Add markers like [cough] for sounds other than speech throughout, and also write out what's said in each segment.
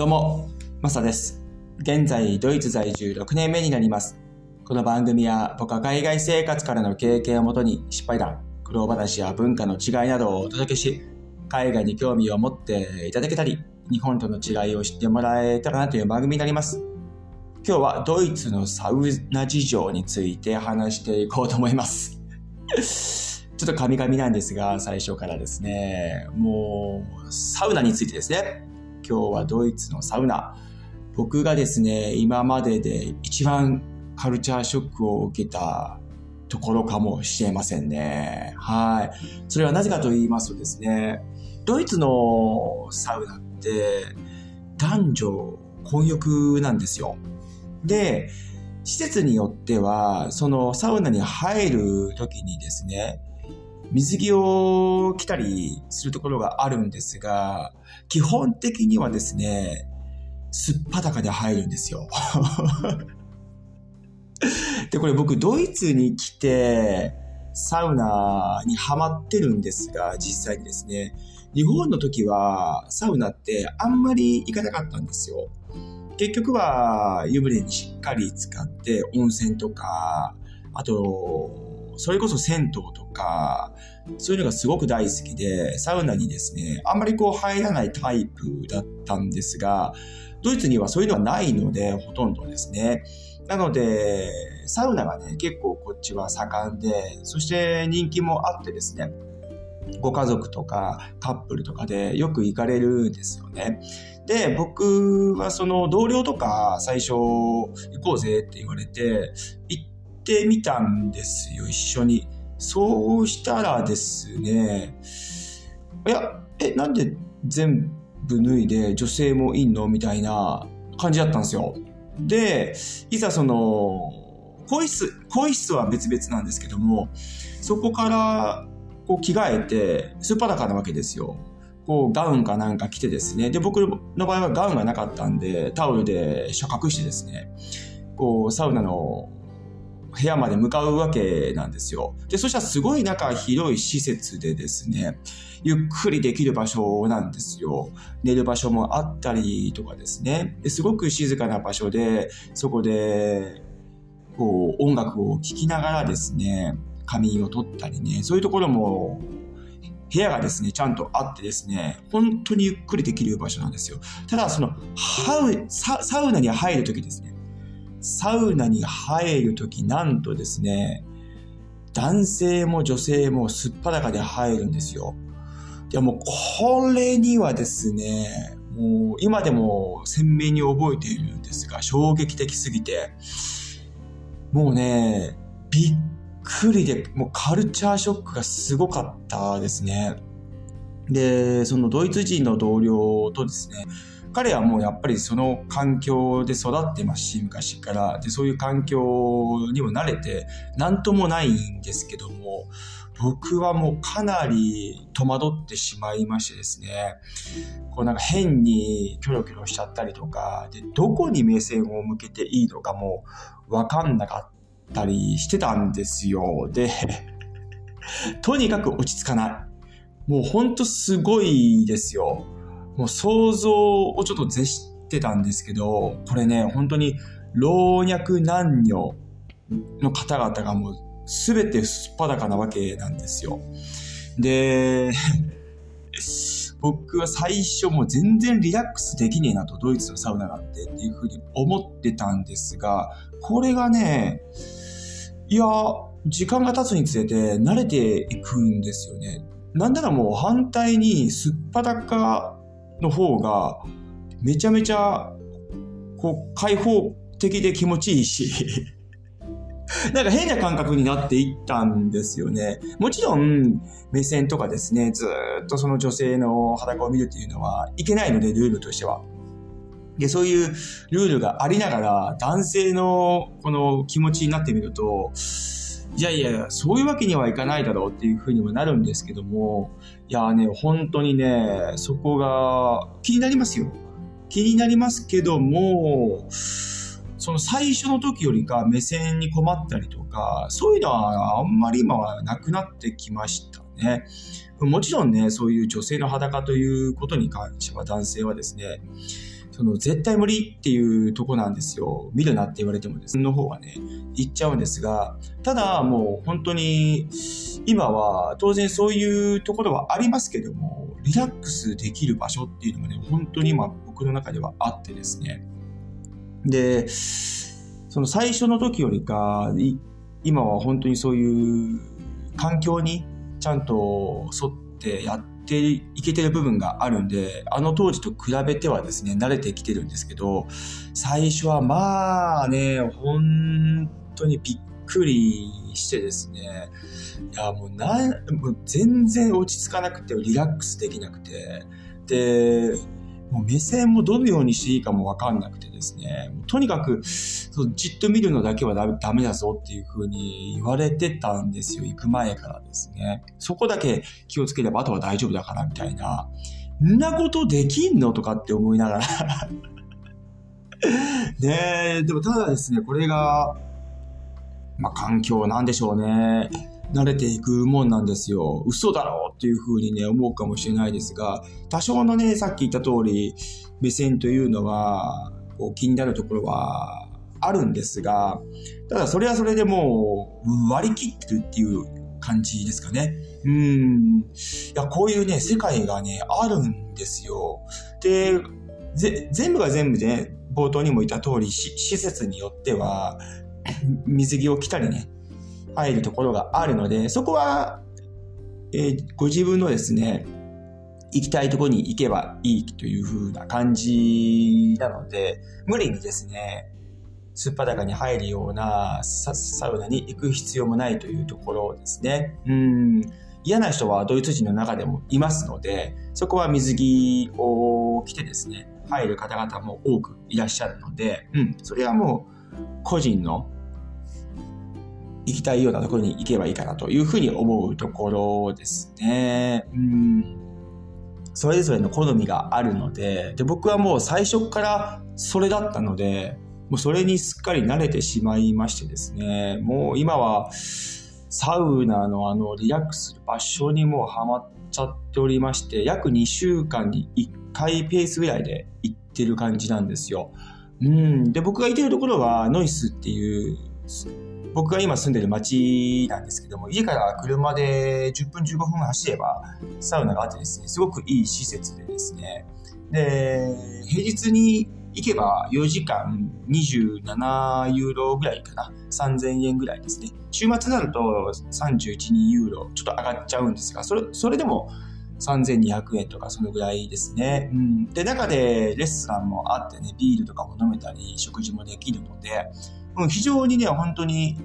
どうも、マサです。現在、ドイツ在住6年目になります。この番組は僕は海外生活からの経験をもとに失敗談、苦労話や文化の違いなどをお届けし、海外に興味を持っていただけたり、日本との違いを知ってもらえたらなという番組になります。今日はドイツのサウナ事情について話していこうと思います。[laughs] ちょっとカミカミなんですが、最初からですね、もう、サウナについてですね、今日はドイツのサウナ。僕がですね、今までで一番カルチャーショックを受けたところかもしれませんね。はい。それはなぜかと言いますとですね、ドイツのサウナって男女混浴なんですよ。で、施設によっては、そのサウナに入る時にですね、水着を着たりするところがあるんですが、基本的にはですね、すっぱだかで入るんですよ。[laughs] で、これ僕ドイツに来て、サウナにハマってるんですが、実際にですね、日本の時はサウナってあんまり行かなかったんですよ。結局は湯船にしっかり使って温泉とか、あと、それこそ銭湯とか、そういうのがすごく大好きで、サウナにですね、あんまりこう入らないタイプだったんですが、ドイツにはそういうのはないので、ほとんどですね。なので、サウナがね、結構こっちは盛んで、そして人気もあってですね、ご家族とかカップルとかでよく行かれるんですよね。で、僕はその同僚とか最初行こうぜって言われて、行ってみたんですよ、一緒に。そうしたらですね、いや、え、なんで全部脱いで女性もいんのみたいな感じだったんですよ。で、いざその、更衣室、更衣室は別々なんですけども、そこからこう着替えて、スーパーダカなわけですよ。こうガウンかなんか着てですね。で、僕の場合はガウンがなかったんで、タオルで遮隠してですね、こうサウナの部屋まで向かうわけなんですよ。で、そしたらすごい中広い施設でですね、ゆっくりできる場所なんですよ。寝る場所もあったりとかですね。ですごく静かな場所で、そこで、こう、音楽を聴きながらですね、仮眠を取ったりね、そういうところも、部屋がですね、ちゃんとあってですね、本当にゆっくりできる場所なんですよ。ただ、その、ハウサウナに入るときですね、サウナに入るとき、なんとですね、男性も女性もすっぱだかで入るんですよ。いやもうこれにはですね、もう今でも鮮明に覚えているんですが、衝撃的すぎて、もうね、びっくりで、もうカルチャーショックがすごかったですね。で、そのドイツ人の同僚とですね、彼はもうやっぱりその環境で育ってますし、昔から。で、そういう環境にも慣れて、なんともないんですけども、僕はもうかなり戸惑ってしまいましてですね、こうなんか変にキョロキョロしちゃったりとか、で、どこに目線を向けていいのかもわかんなかったりしてたんですよ。で、とにかく落ち着かない。もうほんとすごいですよ。もう想像をちょっと絶してたんですけど、これね、本当に老若男女の方々がもう全てすっぱだかなわけなんですよ。で、[laughs] 僕は最初もう全然リラックスできねえなと、ドイツのサウナなんてっていうふうに思ってたんですが、これがね、いや、時間が経つにつれて慣れていくんですよね。なんならもう反対にすっぱだかの方がめちゃめちゃこう開放的で気持ちいいし [laughs] なんか変な感覚になっていったんですよね。もちろん目線とかですね、ずっとその女性の裸を見るっていうのはいけないので、ルールとしては。で、そういうルールがありながら男性のこの気持ちになってみると、いやいや、そういうわけにはいかないだろうっていうふうにもなるんですけども、いやね、本当にね、そこが気になりますよ。気になりますけども、その最初の時よりか目線に困ったりとか、そういうのはあんまり今はなくなってきましたね。もちろんね、そういう女性の裸ということに関しては男性はですね、その絶対無理っていうとこなんですよ。見るなって言われてもですね、の方はね、行っちゃうんですが、ただもう本当に今は当然そういうところはありますけども、リラックスできる場所っていうのがね、本当に今僕の中ではあってですね。で、その最初の時よりか、今は本当にそういう環境にちゃんと沿ってやっていけてる部分があるんで、あの当時と比べてはですね、慣れてきてるんですけど、最初はまあね、本当にびっくりしてですね、いやもうな、もう全然落ち着かなくて、リラックスできなくて、で、もう目線もどのようにしていいかもわかんなくてですね、とにかくそうじっと見るのだけはダメだぞっていう風に言われてたんですよ、行く前からですね。そこだけ気をつければあとは大丈夫だからみたいな。んなことできんの？とかって思いながら [laughs] ねえ、でもただですね、これが、まあ環境なんでしょうね。慣れていくもんなんですよ。嘘だろうっていうふうにね、思うかもしれないですが、多少のね、さっき言った通り、目線というのは、こう気になるところはあるんですが、ただそれはそれでもう割り切ってるっていう感じですかね。うん。いや、こういうね、世界がね、あるんですよ。で、全部が全部で、ね、冒頭にも言った通り、施設によっては、水着を着たりね、入るところがあるので、そこは、えー、ご自分のですね、行きたいところに行けばいいという風な感じなので、無理にですね、すっぱだかに入るようなサウナに行く必要もないというところですね。うん嫌な人はドイツ人の中でもいますので、そこは水着を着てですね、入る方々も多くいらっしゃるので、うん、それはもう個人の行きたいようなところに行けばいいかなというふうに思うところですね。うんそれぞれの好みがあるので、で、僕はもう最初からそれだったので、もうそれにすっかり慣れてしまいましてですね、もう今はサウナのあのリラックスする場所にもうハマっちゃっておりまして、約2週間に1回ペースぐらいで行ってる感じなんですよ。うん。で、僕がいてるところはノイスっていう僕が今住んでる町なんですけども、家から車で10分15分走ればサウナがあってですね、すごくいい施設でですね、で、平日に行けば4時間27ユーロぐらいかな。3000円ぐらいですね。週末になると312ユーロ、ちょっと上がっちゃうんですが、それ、それでも3200円とかそのぐらいですね。うん。で、中でレストランもあってね、ビールとかも飲めたり、食事もできるので、うん、非常にね、本当に、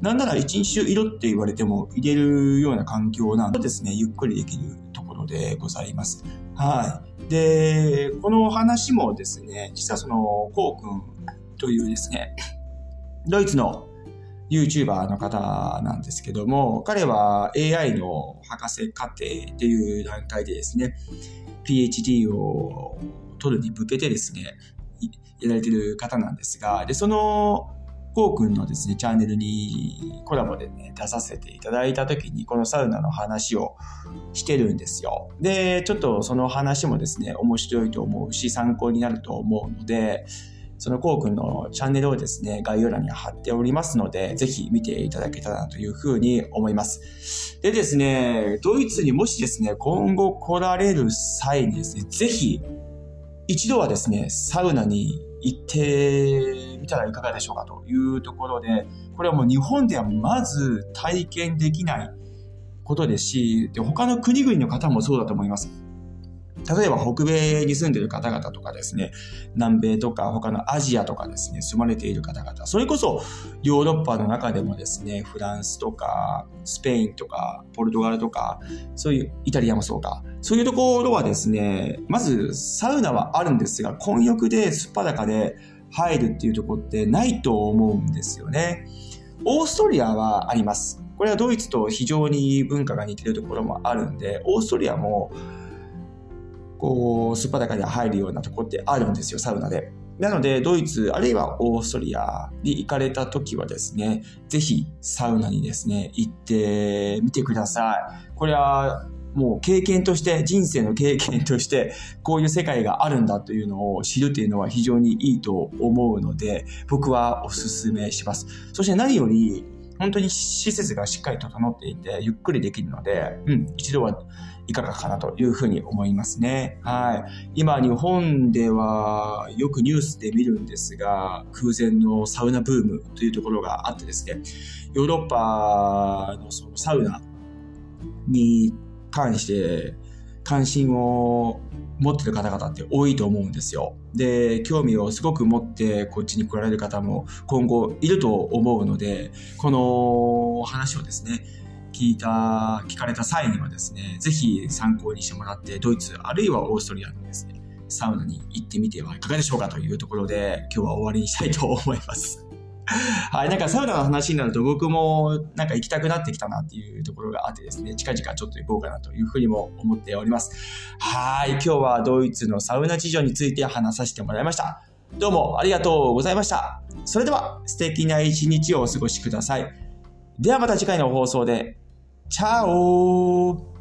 なんなら一日中色って言われても入れるような環境なんでですね、ゆっくりできるところでございます。はい。で、この話もですね、実はその、こうくんというですね、[coughs] ドイツの YouTuber の方なんですけども、彼は AI の博士課程っていう段階でですね、PhD を取るに向けてですね、やられてる方なんですが、で、そのこうくんのですね、チャンネルにコラボでね、出させていただいた時に、このサウナの話をしてるんですよ。で、ちょっとその話もですね、面白いと思うし、参考になると思うので、そのこうくんのチャンネルをですね、概要欄に貼っておりますので、ぜひ見ていただけたらなというふうに思います。でですね、ドイツにもしですね、今後来られる際にですね、ぜひ、一度はですね、サウナに行ってみたらいかがでしょうかというところで、これはもう日本ではまず体験できないことですし、で他の国々の方もそうだと思います。例えば北米に住んでいる方々とかですね、南米とか他のアジアとかですね、住まれている方々、それこそヨーロッパの中でもですね、フランスとかスペインとかポルトガルとか、そういうイタリアもそうか、そういうところはですね、まずサウナはあるんですが、混浴ですっぱだかで入るっていうところってないと思うんですよね。オーストリアはあります。これはドイツと非常に文化が似てるところもあるんで、オーストリアもこう、すっぱだかで入るようなとこってあるんですよ、サウナで。なので、ドイツ、あるいはオーストリアに行かれた時はですね、ぜひサウナにですね、行ってみてください。これは、もう経験として、人生の経験として、こういう世界があるんだというのを知るというのは非常にいいと思うので、僕はお勧めします。そして何より、本当に施設がしっかり整っていて、ゆっくりできるので、うん、一度はいかがかなというふうに思いますね。はい。今、日本ではよくニュースで見るんですが、空前のサウナブームというところがあってですね、ヨーロッパのそのサウナに関して関心を持ってる方々って多いと思うんですよ。で、興味をすごく持ってこっちに来られる方も今後いると思うので、この話をですね、聞いた、聞かれた際にはですね、ぜひ参考にしてもらって、ドイツあるいはオーストリアのですね、サウナに行ってみてはいかがでしょうかというところで、今日は終わりにしたいと思います。[laughs] はい、なんかサウナの話になると僕もなんか行きたくなってきたなっていうところがあってですね、近々ちょっと行こうかなというふうにも思っております。はい、今日はドイツのサウナ事情について話させてもらいました。どうもありがとうございました。それでは素敵な一日をお過ごしください。ではまた次回の放送で。チャオ